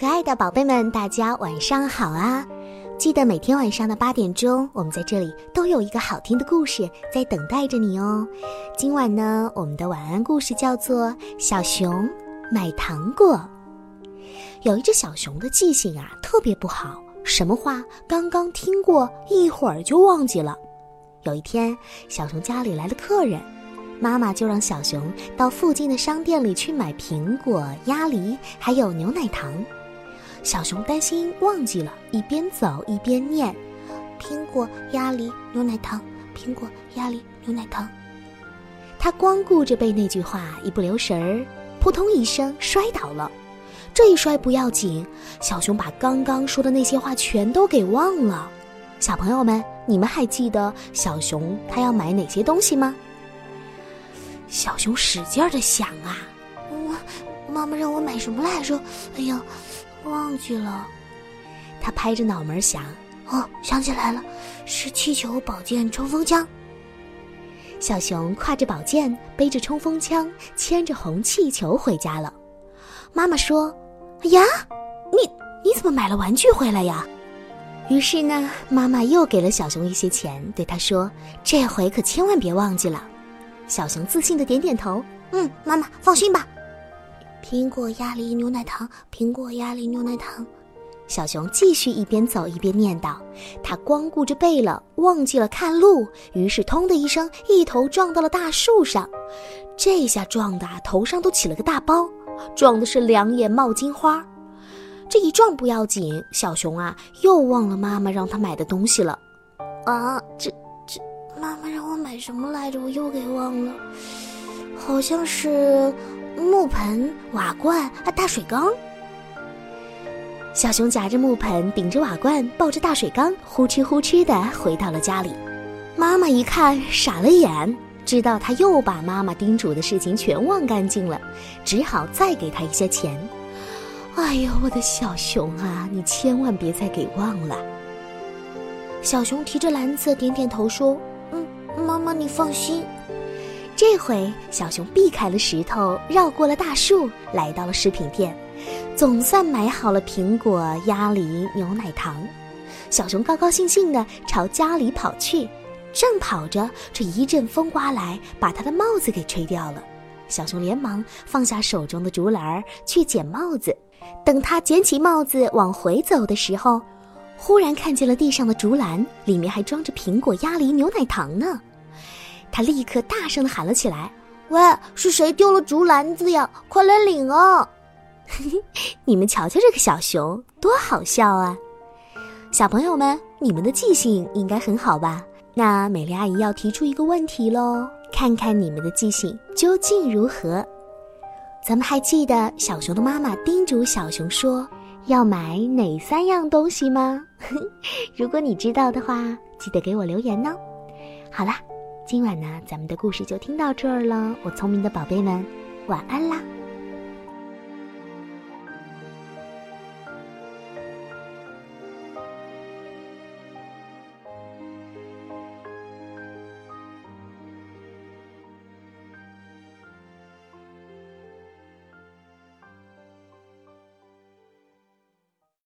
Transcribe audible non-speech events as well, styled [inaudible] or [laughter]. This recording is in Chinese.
可爱的宝贝们，大家晚上好啊！记得每天晚上的八点钟，我们在这里都有一个好听的故事在等待着你哦。今晚呢，我们的晚安故事叫做《小熊买糖果》。有一只小熊的记性啊特别不好，什么话刚刚听过，一会儿就忘记了。有一天，小熊家里来了客人。妈妈就让小熊到附近的商店里去买苹果、鸭梨，还有牛奶糖。小熊担心忘记了，一边走一边念：“苹果、鸭梨、牛奶糖，苹果、鸭梨、牛奶糖。”他光顾着背那句话，一不留神儿，扑通一声摔倒了。这一摔不要紧，小熊把刚刚说的那些话全都给忘了。小朋友们，你们还记得小熊他要买哪些东西吗？小熊使劲儿的想啊，我妈妈让我买什么来着？哎呀，忘记了。他拍着脑门想，哦，想起来了，是气球、宝剑、冲锋枪。小熊挎着宝剑，背着冲锋枪，牵着红气球回家了。妈妈说：“哎呀，你你怎么买了玩具回来呀？”于是呢，妈妈又给了小熊一些钱，对他说：“这回可千万别忘记了。”小熊自信的点点头，嗯，妈妈放心吧。苹果、鸭梨、牛奶糖，苹果、鸭梨、牛奶糖。小熊继续一边走一边念叨，他光顾着背了，忘记了看路，于是“通”的一声，一头撞到了大树上。这下撞的头上都起了个大包，撞的是两眼冒金花。这一撞不要紧，小熊啊又忘了妈妈让他买的东西了。啊，这。妈妈让我买什么来着？我又给忘了，好像是木盆、瓦罐啊，大水缸。小熊夹着木盆，顶着瓦罐，抱着大水缸，呼哧呼哧的回到了家里。妈妈一看傻了眼，知道他又把妈妈叮嘱的事情全忘干净了，只好再给他一些钱。哎呦，我的小熊啊，你千万别再给忘了。小熊提着篮子，点点头说。嗯妈妈，你放心。这回小熊避开了石头，绕过了大树，来到了食品店，总算买好了苹果、鸭梨、牛奶糖。小熊高高兴兴地朝家里跑去，正跑着，这一阵风刮来，把他的帽子给吹掉了。小熊连忙放下手中的竹篮儿去捡帽子。等他捡起帽子往回走的时候，忽然看见了地上的竹篮，里面还装着苹果、鸭梨、牛奶糖呢。他立刻大声的喊了起来：“喂，是谁丢了竹篮子呀？快来领啊！” [laughs] 你们瞧瞧这个小熊，多好笑啊！小朋友们，你们的记性应该很好吧？那美丽阿姨要提出一个问题喽，看看你们的记性究竟如何？咱们还记得小熊的妈妈叮嘱小熊说。要买哪三样东西吗？[laughs] 如果你知道的话，记得给我留言哦。好啦，今晚呢，咱们的故事就听到这儿了。我聪明的宝贝们，晚安啦。